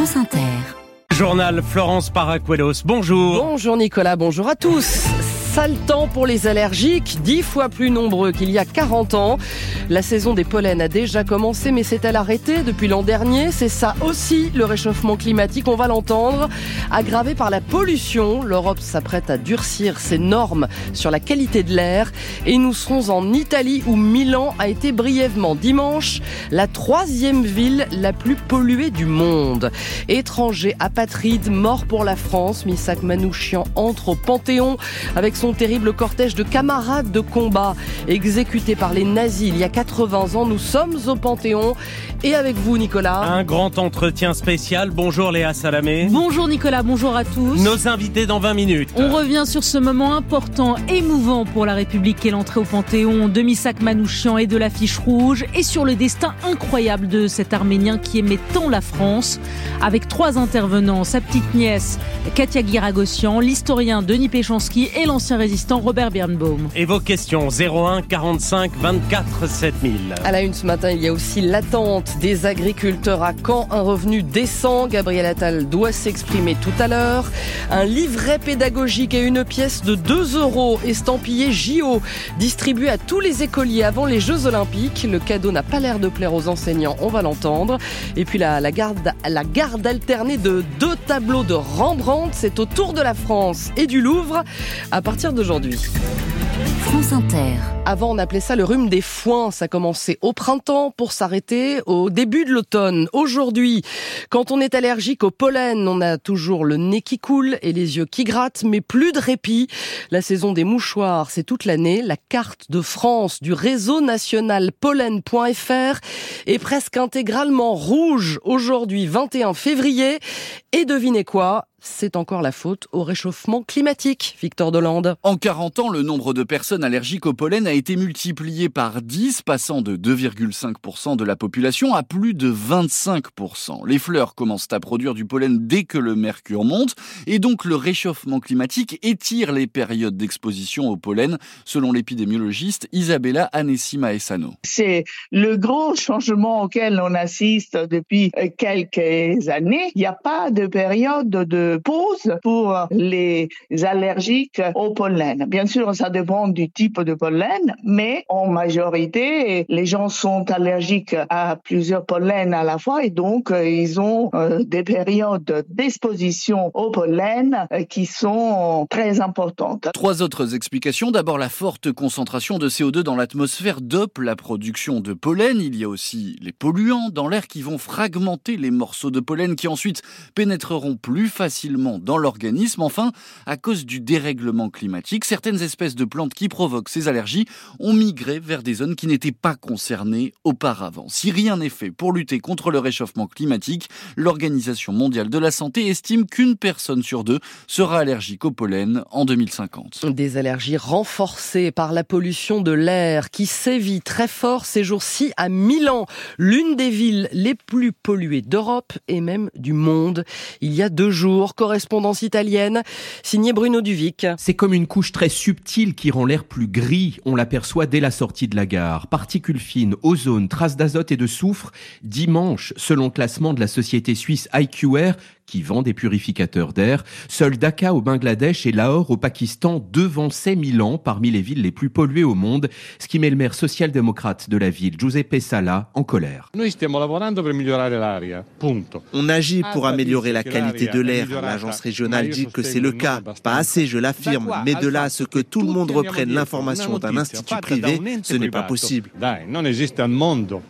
France Inter. Journal Florence Paracuelos. Bonjour. Bonjour Nicolas, bonjour à tous. Sale temps pour les allergiques, dix fois plus nombreux qu'il y a 40 ans. La saison des pollens a déjà commencé, mais c'est à l'arrêter depuis l'an dernier? C'est ça aussi le réchauffement climatique, on va l'entendre. Aggravé par la pollution, l'Europe s'apprête à durcir ses normes sur la qualité de l'air. Et nous serons en Italie où Milan a été brièvement dimanche la troisième ville la plus polluée du monde. Étranger, apatride, mort pour la France, Misak Manouchian entre au Panthéon avec son terrible cortège de camarades de combat exécutés par les nazis il y a 80 ans. Nous sommes au Panthéon et avec vous Nicolas. Un grand entretien spécial. Bonjour Léa Salamé. Bonjour Nicolas, bonjour à tous. Nos invités dans 20 minutes. On revient sur ce moment important, émouvant pour la République et l'entrée au Panthéon de Misak Manouchian et de l'affiche rouge et sur le destin incroyable de cet Arménien qui aimait tant la France avec trois intervenants, sa petite nièce Katia Guiragossian, l'historien Denis Péchanski et l'ancien résistant Robert Birnbaum. Et vos questions 01 45 24 7000. À la une ce matin, il y a aussi l'attente des agriculteurs à Caen. Un revenu décent. Gabriel Attal doit s'exprimer tout à l'heure. Un livret pédagogique et une pièce de 2 euros estampillée JO distribuée à tous les écoliers avant les Jeux Olympiques. Le cadeau n'a pas l'air de plaire aux enseignants, on va l'entendre. Et puis la, garde, la garde alternée de deux tableaux de Rembrandt, c'est au tour de la France et du Louvre à partir d'aujourd'hui. France Inter. Avant, on appelait ça le rhume des foins. Ça commençait au printemps pour s'arrêter au début de l'automne. Aujourd'hui, quand on est allergique au pollen, on a toujours le nez qui coule et les yeux qui grattent, mais plus de répit. La saison des mouchoirs, c'est toute l'année. La carte de France du réseau national pollen.fr est presque intégralement rouge aujourd'hui, 21 février. Et devinez quoi? C'est encore la faute au réchauffement climatique, Victor Dolande. En 40 ans, le nombre de personnes allergiques au pollen a été multiplié par 10, passant de 2,5% de la population à plus de 25%. Les fleurs commencent à produire du pollen dès que le mercure monte, et donc le réchauffement climatique étire les périodes d'exposition au pollen, selon l'épidémiologiste Isabella Anessima Essano. C'est le gros changement auquel on assiste depuis quelques années. Il n'y a pas de période de pause pour les allergiques au pollen. Bien sûr, ça dépend du type de pollen, mais en majorité, les gens sont allergiques à plusieurs pollens à la fois et donc ils ont des périodes d'exposition au pollen qui sont très importantes. Trois autres explications. D'abord, la forte concentration de CO2 dans l'atmosphère dope la production de pollen. Il y a aussi les polluants dans l'air qui vont fragmenter les morceaux de pollen qui ensuite pénétreront plus facilement dans l'organisme. Enfin, à cause du dérèglement climatique, certaines espèces de plantes qui provoquent ces allergies ont migré vers des zones qui n'étaient pas concernées auparavant. Si rien n'est fait pour lutter contre le réchauffement climatique, l'Organisation mondiale de la santé estime qu'une personne sur deux sera allergique au pollen en 2050. Des allergies renforcées par la pollution de l'air qui sévit très fort ces jours-ci à Milan, l'une des villes les plus polluées d'Europe et même du monde. Il y a deux jours, correspondance italienne, signée Bruno Duvic. C'est comme une couche très subtile qui rend l'air plus gris. On l'aperçoit dès la sortie de la gare. Particules fines, ozone, traces d'azote et de soufre. Dimanche, selon le classement de la société suisse IQR, qui vend des purificateurs d'air. Seul Dhaka au Bangladesh et Lahore au Pakistan devançaient Milan parmi les villes les plus polluées au monde, ce qui met le maire social-démocrate de la ville, Giuseppe Sala, en colère. On agit pour améliorer la qualité de l'air. L'agence régionale dit que c'est le cas. Pas assez, je l'affirme, mais de là à ce que tout le monde reprenne l'information d'un institut privé, ce n'est pas possible.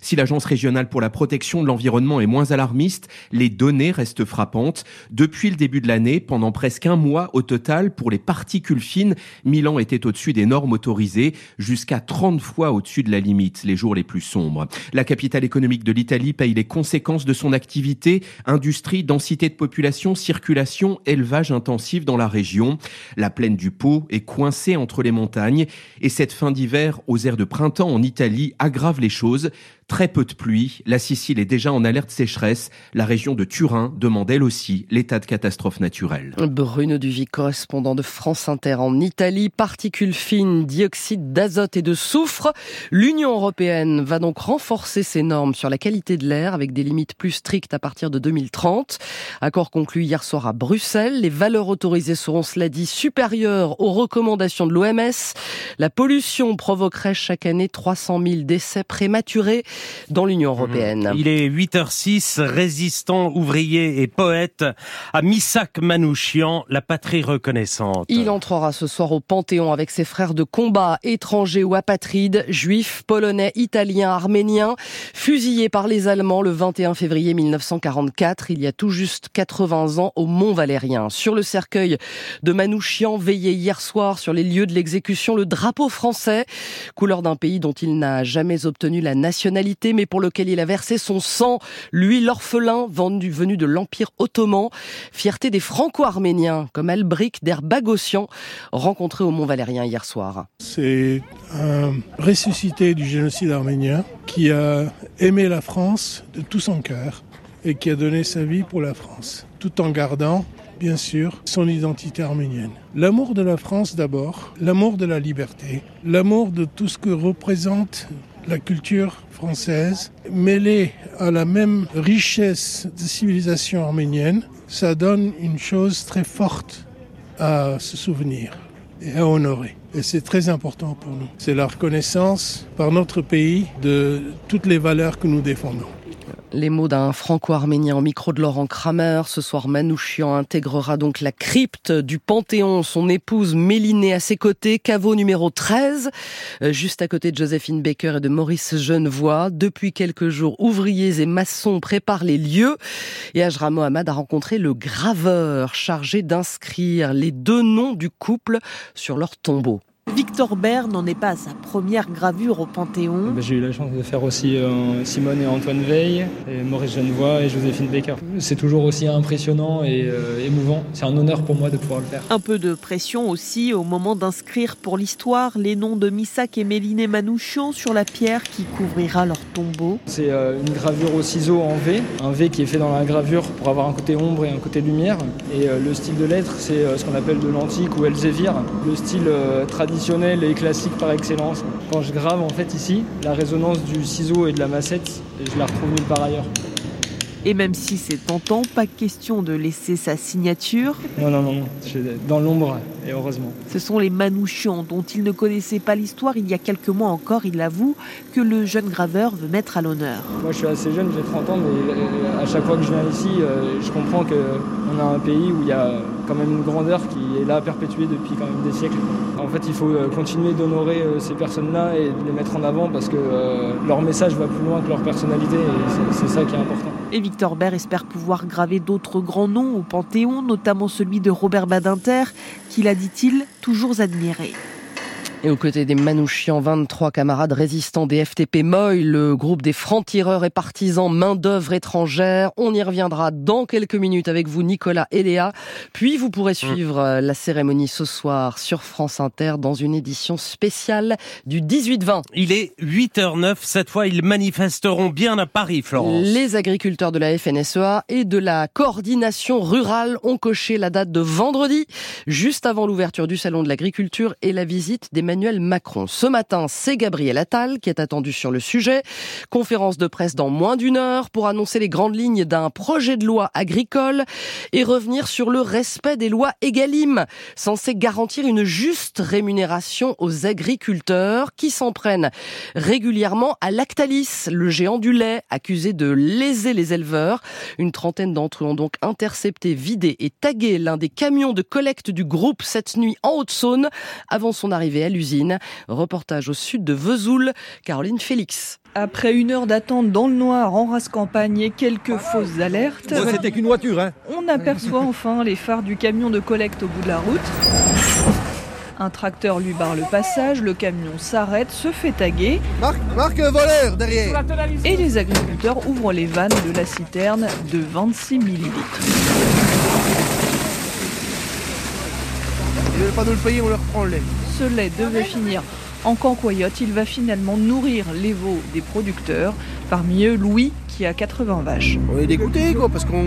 Si l'agence régionale pour la protection de l'environnement est moins alarmiste, les données restent frappantes. Depuis le début de l'année, pendant presque un mois au total, pour les particules fines, Milan était au-dessus des normes autorisées, jusqu'à 30 fois au-dessus de la limite les jours les plus sombres. La capitale économique de l'Italie paye les conséquences de son activité, industrie, densité de population, circulation, élevage intensif dans la région. La plaine du Pau est coincée entre les montagnes et cette fin d'hiver aux airs de printemps en Italie aggrave les choses. Très peu de pluie. La Sicile est déjà en alerte sécheresse. La région de Turin demande elle aussi l'état de catastrophe naturelle. Bruno Duvy, correspondant de France Inter en Italie. Particules fines, dioxyde d'azote et de soufre. L'Union européenne va donc renforcer ses normes sur la qualité de l'air avec des limites plus strictes à partir de 2030. Accord conclu hier soir à Bruxelles. Les valeurs autorisées seront, cela dit, supérieures aux recommandations de l'OMS. La pollution provoquerait chaque année 300 000 décès prématurés dans l'Union européenne. Il est 8h06, résistant, ouvrier et poète à Missak Manouchian, la patrie reconnaissante. Il entrera ce soir au Panthéon avec ses frères de combat, étrangers ou apatrides, juifs, polonais, italiens, arméniens, fusillés par les Allemands le 21 février 1944, il y a tout juste 80 ans, au Mont Valérien. Sur le cercueil de Manouchian, veillé hier soir sur les lieux de l'exécution, le drapeau français, couleur d'un pays dont il n'a jamais obtenu la nationalité, mais pour lequel il a versé son sang, lui l'orphelin venu de l'Empire ottoman, fierté des franco-arméniens, comme Albric d'Herbagossian, rencontré au Mont Valérien hier soir. C'est un ressuscité du génocide arménien qui a aimé la France de tout son cœur et qui a donné sa vie pour la France, tout en gardant bien sûr, son identité arménienne. L'amour de la France d'abord, l'amour de la liberté, l'amour de tout ce que représente la culture française, mêlée à la même richesse de civilisation arménienne, ça donne une chose très forte à se souvenir et à honorer. Et c'est très important pour nous. C'est la reconnaissance par notre pays de toutes les valeurs que nous défendons. Les mots d'un franco-arménien au micro de Laurent Kramer. Ce soir, Manouchian intégrera donc la crypte du Panthéon. Son épouse Mélinée à ses côtés, caveau numéro 13, euh, juste à côté de Joséphine Baker et de Maurice Genevoix. Depuis quelques jours, ouvriers et maçons préparent les lieux. Et Ajra Mohamed a rencontré le graveur chargé d'inscrire les deux noms du couple sur leur tombeau. Victor Baird n'en est pas à sa première gravure au Panthéon. Eh ben, j'ai eu la chance de faire aussi euh, Simone et Antoine Veil, et Maurice Genevoix et Joséphine Baker. C'est toujours aussi impressionnant et euh, émouvant. C'est un honneur pour moi de pouvoir le faire. Un peu de pression aussi au moment d'inscrire pour l'histoire les noms de Missak et Méline Manouchian sur la pierre qui couvrira leur tombeau. C'est euh, une gravure au ciseau en V, un V qui est fait dans la gravure pour avoir un côté ombre et un côté lumière. Et le style de lettre, c'est ce qu'on appelle de l'antique ou Elzevir, le style traditionnel traditionnel et classique par excellence. Quand je grave en fait ici, la résonance du ciseau et de la massette, je la retrouve nulle part ailleurs. Et même si c'est tentant, pas question de laisser sa signature. Non, non, non, non. Dans l'ombre, et heureusement. Ce sont les Manouchians, dont il ne connaissait pas l'histoire il y a quelques mois encore, il avoue, que le jeune graveur veut mettre à l'honneur. Moi, je suis assez jeune, j'ai 30 ans, mais euh, à chaque fois que je viens ici, euh, je comprends qu'on a un pays où il y a quand même une grandeur qui est là perpétuée depuis quand même des siècles. En fait, il faut euh, continuer d'honorer ces personnes-là et de les mettre en avant parce que leur message va plus loin que leur personnalité et c'est ça qui est important. Et Victor Baird espère pouvoir graver d'autres grands noms au Panthéon, notamment celui de Robert Badinter, qu'il a, dit-il, toujours admiré. Et aux côtés des Manouchians, 23 camarades résistants des FTP Moy, le groupe des francs-tireurs et partisans main-d'œuvre étrangère. On y reviendra dans quelques minutes avec vous, Nicolas et Léa. Puis vous pourrez mmh. suivre euh, la cérémonie ce soir sur France Inter dans une édition spéciale du 18-20. Il est 8h09. Cette fois, ils manifesteront bien à Paris, Florence. Les agriculteurs de la FNSEA et de la coordination rurale ont coché la date de vendredi, juste avant l'ouverture du salon de l'agriculture et la visite des Emmanuel Macron. Ce matin, c'est Gabriel Attal qui est attendu sur le sujet. Conférence de presse dans moins d'une heure pour annoncer les grandes lignes d'un projet de loi agricole et revenir sur le respect des lois EGalim, censées garantir une juste rémunération aux agriculteurs qui s'en prennent régulièrement à Lactalis, le géant du lait, accusé de léser les éleveurs. Une trentaine d'entre eux ont donc intercepté, vidé et tagué l'un des camions de collecte du groupe cette nuit en Haute-Saône avant son arrivée à l'usine. Reportage au sud de Vesoul, Caroline Félix. Après une heure d'attente dans le noir en race campagne et quelques fausses alertes, c'était qu'une voiture. Hein. On aperçoit enfin les phares du camion de collecte au bout de la route. Un tracteur lui barre le passage, le camion s'arrête, se fait taguer. Marque, marque voleur derrière. Et les agriculteurs ouvrent les vannes de la citerne de 26 millilitres. Ils veulent pas nous le payer, on leur prend le lait ce lait devait finir En Cancoyote, il va finalement nourrir les veaux des producteurs. Parmi eux, Louis, qui a 80 vaches. On est dégoûté quoi, parce qu'on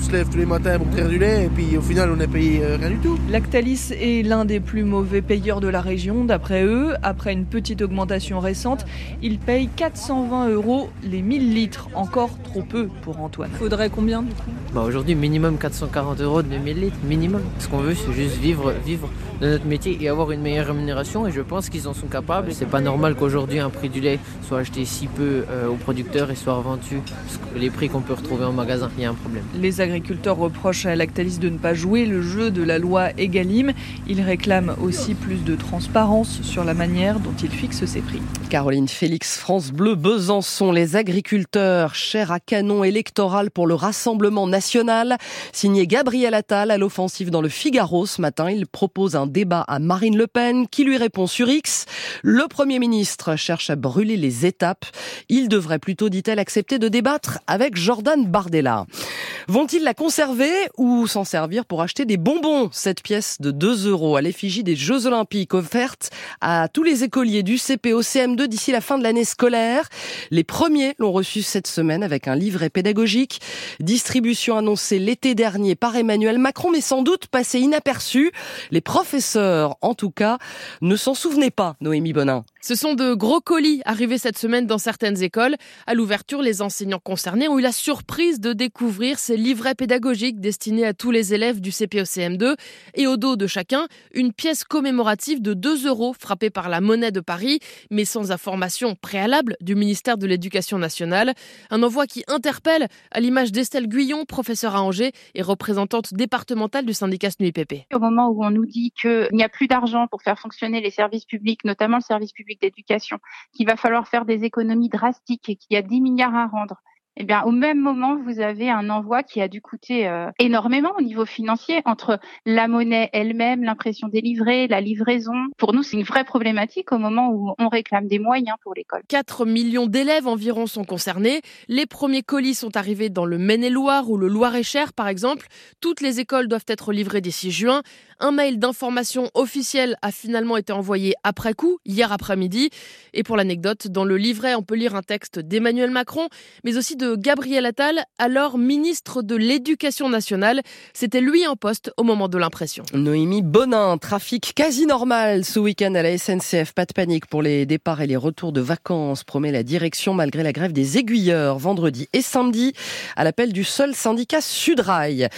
se lève tous les matins pour traire du lait et puis au final on n'a payé euh, rien du tout. Lactalis est l'un des plus mauvais payeurs de la région. D'après eux, après une petite augmentation récente, ils payent 420 euros les 1000 litres. Encore trop peu pour Antoine. Faudrait combien du coup? Bah Aujourd'hui, minimum 440 euros de 1000 litres, minimum. Ce qu'on veut, c'est juste vivre, vivre de notre métier et avoir une meilleure rémunération. Et je pense qu'ils en sont capables. C'est pas normal qu'aujourd'hui un prix du lait soit acheté si peu euh, aux producteurs et soit revendu les prix qu'on peut retrouver en magasin. Il y a un problème. Les agriculteurs reprochent à Lactalis de ne pas jouer le jeu de la loi Egalim. Ils réclament aussi plus de transparence sur la manière dont ils fixent ses prix. Caroline Félix, France Bleu, Besançon, les agriculteurs, chers à canon électoral pour le Rassemblement national. Signé Gabriel Attal à l'offensive dans le Figaro ce matin. Il propose un débat à Marine Le Pen qui lui répond sur X. Le Premier ministre cherche à brûler les étapes. Il devrait plutôt, dit-elle, accepter de débattre avec Jordan Bardella. Vont-ils la conserver ou s'en servir pour acheter des bonbons? Cette pièce de 2 euros à l'effigie des Jeux Olympiques offerte à tous les écoliers du CPO CM2 d'ici la fin de l'année scolaire. Les premiers l'ont reçu cette semaine avec un livret pédagogique. Distribution annoncée l'été dernier par Emmanuel Macron, mais sans doute passé inaperçu. Les professeurs, en tout cas, ne s'en souvenaient pas, Noémie Bonin. Ce sont de gros colis arrivés cette semaine dans certaines écoles. À l'ouverture, les enseignants concernés ont eu la surprise de découvrir ces livrets pédagogiques destinés à tous les élèves du CPOCM2 et au dos de chacun, une pièce commémorative de 2 euros frappée par la monnaie de Paris, mais sans information préalable du ministère de l'Éducation nationale. Un envoi qui interpelle à l'image d'Estelle Guyon, professeure à Angers et représentante départementale du syndicat SNUIPP. Au moment où on nous dit qu'il n'y a plus d'argent pour faire fonctionner les services publics, notamment le service public d'éducation, qu'il va falloir faire des économies drastiques et qu'il y a 10 milliards à rendre eh bien, au même moment, vous avez un envoi qui a dû coûter euh, énormément au niveau financier entre la monnaie elle-même, l'impression des la livraison. Pour nous, c'est une vraie problématique au moment où on réclame des moyens pour l'école. 4 millions d'élèves environ sont concernés. Les premiers colis sont arrivés dans le Maine-et-Loire ou le Loir-et-Cher, par exemple. Toutes les écoles doivent être livrées d'ici juin. Un mail d'information officiel a finalement été envoyé après coup, hier après-midi. Et pour l'anecdote, dans le livret, on peut lire un texte d'Emmanuel Macron, mais aussi de Gabriel Attal, alors ministre de l'Éducation nationale. C'était lui en poste au moment de l'impression. Noémie Bonin, trafic quasi normal ce week-end à la SNCF. Pas de panique pour les départs et les retours de vacances, promet la direction malgré la grève des aiguilleurs vendredi et samedi à l'appel du seul syndicat Sudrail.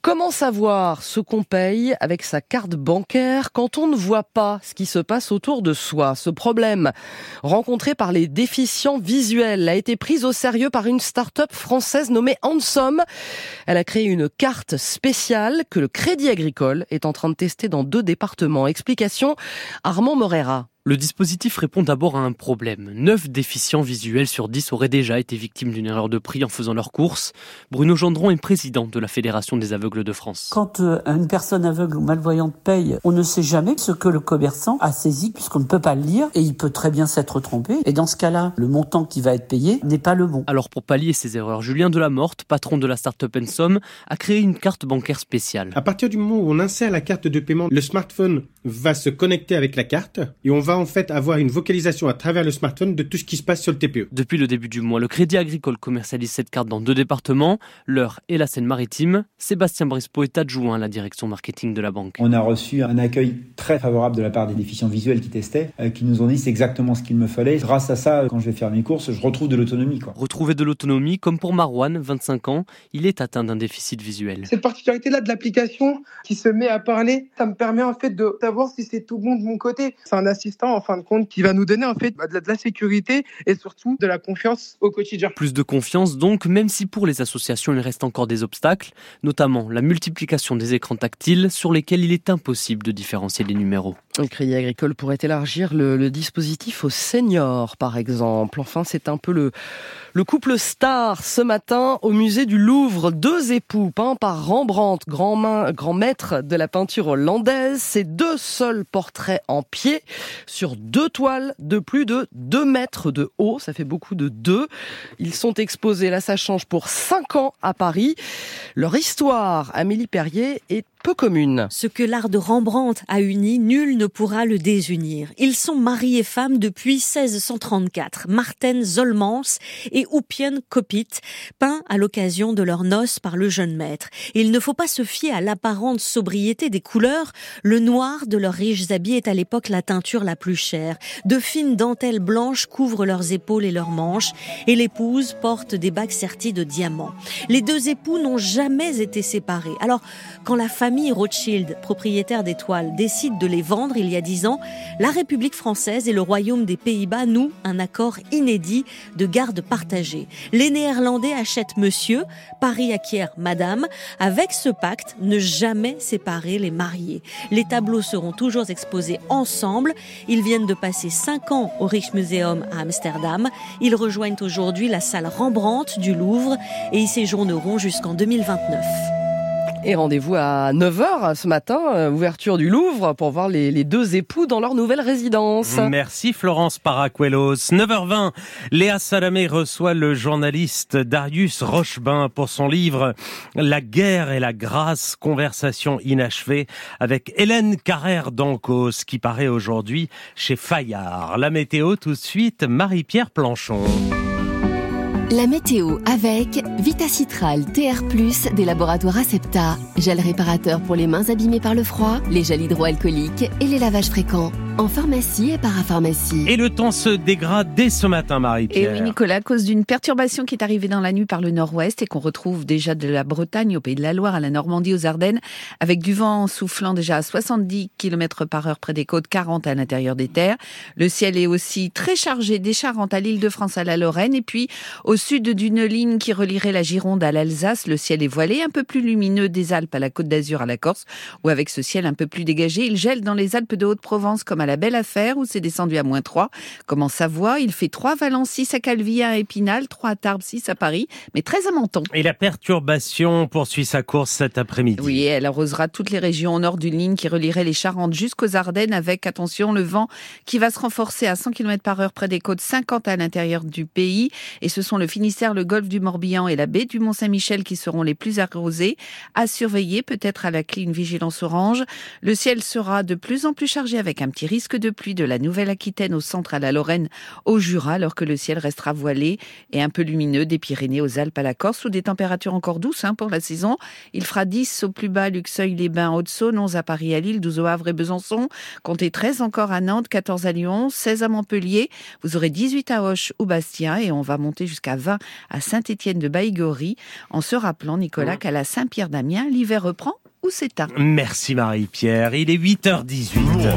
Comment savoir ce qu'on paye avec sa carte bancaire quand on ne voit pas ce qui se passe autour de soi Ce problème, rencontré par les déficients visuels, a été pris au sérieux par une start-up française nommée Ansom. Elle a créé une carte spéciale que le Crédit Agricole est en train de tester dans deux départements. Explication, Armand Morera. Le dispositif répond d'abord à un problème. 9 déficients visuels sur 10 auraient déjà été victimes d'une erreur de prix en faisant leurs courses. Bruno Gendron est président de la Fédération des aveugles de France. Quand euh, une personne aveugle ou malvoyante paye, on ne sait jamais ce que le commerçant a saisi puisqu'on ne peut pas le lire et il peut très bien s'être trompé. Et dans ce cas-là, le montant qui va être payé n'est pas le bon. Alors pour pallier ces erreurs, Julien Delamorte, patron de la start-up Ensom, a créé une carte bancaire spéciale. À partir du moment où on insère la carte de paiement, le smartphone va se connecter avec la carte et on va en fait avoir une vocalisation à travers le smartphone de tout ce qui se passe sur le TPE. Depuis le début du mois, le Crédit Agricole commercialise cette carte dans deux départements, l'Eure et la Seine-Maritime. Sébastien Brispo est adjoint à la direction marketing de la banque. On a reçu un accueil très favorable de la part des déficients visuels qui testaient, euh, qui nous ont dit c'est exactement ce qu'il me fallait. Grâce à ça, quand je vais faire mes courses, je retrouve de l'autonomie. Retrouver de l'autonomie, comme pour Marwan, 25 ans, il est atteint d'un déficit visuel. Cette particularité-là de l'application qui se met à parler, ça me permet en fait de savoir si c'est tout bon de mon côté. C'est un assistant en fin de compte qui va nous donner en fait bah, de la sécurité et surtout de la confiance au quotidien. Plus de confiance donc, même si pour les associations il reste encore des obstacles, notamment la multiplication des écrans tactiles sur lesquels il est impossible de différencier les numéros. Le Crédit Agricole pourrait élargir le, le dispositif aux seniors, par exemple. Enfin, c'est un peu le, le couple star ce matin au musée du Louvre. Deux époux peints par Rembrandt, grand, main, grand maître de la peinture hollandaise. Ces deux seuls portraits en pied sur deux toiles de plus de 2 mètres de haut. Ça fait beaucoup de deux. Ils sont exposés, là ça change, pour 5 ans à Paris. Leur histoire, Amélie Perrier, est peu commune. Ce que l'art de Rembrandt a uni, nul ne pourra le désunir. Ils sont mari et femme depuis 1634. Marten Zolmans et Oupien Kopit, peints à l'occasion de leur noces par le jeune maître. il ne faut pas se fier à l'apparente sobriété des couleurs. Le noir de leurs riches habits est à l'époque la teinture la plus chère. De fines dentelles blanches couvrent leurs épaules et leurs manches, et l'épouse porte des bagues serties de diamants. Les deux époux n'ont jamais été séparés. Alors, quand la famille Rothschild, propriétaire des toiles, décide de les vendre il y a dix ans, la République française et le Royaume des Pays-Bas nouent un accord inédit de garde partagée. Les Néerlandais achètent monsieur, Paris acquiert madame. Avec ce pacte, ne jamais séparer les mariés. Les tableaux seront toujours exposés ensemble. Ils viennent de passer cinq ans au Rijksmuseum à Amsterdam. Ils rejoignent aujourd'hui la salle Rembrandt du Louvre et y séjourneront jusqu'en 2029. Et rendez-vous à 9h ce matin, euh, ouverture du Louvre, pour voir les, deux époux dans leur nouvelle résidence. Merci Florence Paracuelos. 9h20, Léa Salamé reçoit le journaliste Darius Rochebain pour son livre La guerre et la grâce, conversation inachevée avec Hélène Carrère d'Ancos qui paraît aujourd'hui chez Fayard. La météo tout de suite, Marie-Pierre Planchon. La météo avec Vitacitral TR+, des laboratoires Acepta, gel réparateur pour les mains abîmées par le froid, les gels hydroalcooliques et les lavages fréquents en pharmacie et parapharmacie. Et le temps se dégrade dès ce matin, Marie-Pierre. Et oui, Nicolas, à cause d'une perturbation qui est arrivée dans la nuit par le nord-ouest et qu'on retrouve déjà de la Bretagne au Pays de la Loire à la Normandie aux Ardennes, avec du vent soufflant déjà à 70 km par heure près des côtes, 40 à l'intérieur des terres. Le ciel est aussi très chargé des Charentes à l'île de France à la Lorraine et puis au sud d'une ligne qui relierait la Gironde à l'Alsace, le ciel est voilé, un peu plus lumineux des Alpes à la Côte d'Azur à la Corse, où avec ce ciel un peu plus dégagé, il gèle dans les Alpes de Haute-Provence comme à la Belle Affaire où c'est descendu à moins 3. Comme en Savoie, il fait 3 à Valence, 6 à Calvi, à Épinal, 3 à Tarbes, 6 à Paris, mais très à Menton. Et la perturbation poursuit sa course cet après-midi. Oui, elle arrosera toutes les régions au nord d'une ligne qui relierait les Charentes jusqu'aux Ardennes avec, attention, le vent qui va se renforcer à 100 km par heure près des côtes, 50 à l'intérieur du pays. Et ce sont le Finistère, le golfe du Morbihan et la baie du Mont-Saint-Michel qui seront les plus arrosés. À surveiller, peut-être à la clé une vigilance orange. Le ciel sera de plus en plus chargé avec un petit risque de pluie de la Nouvelle-Aquitaine au centre à la Lorraine, au Jura, alors que le ciel restera voilé et un peu lumineux des Pyrénées aux Alpes à la Corse, sous des températures encore douces hein, pour la saison. Il fera 10 au plus bas, Luxeuil-les-Bains, Haute-Saône, 11 à Paris, à Lille, 12 au Havre et Besançon, comptez 13 encore à Nantes, 14 à Lyon, 16 à Montpellier. Vous aurez 18 à Hoche ou Bastia et on va monter jusqu'à 20 à Saint-Étienne de Baïgory, en se rappelant, Nicolas, qu'à la Saint-Pierre-d'Amiens, l'hiver reprend ou s'éteint. Merci Marie-Pierre. Il est 8h18.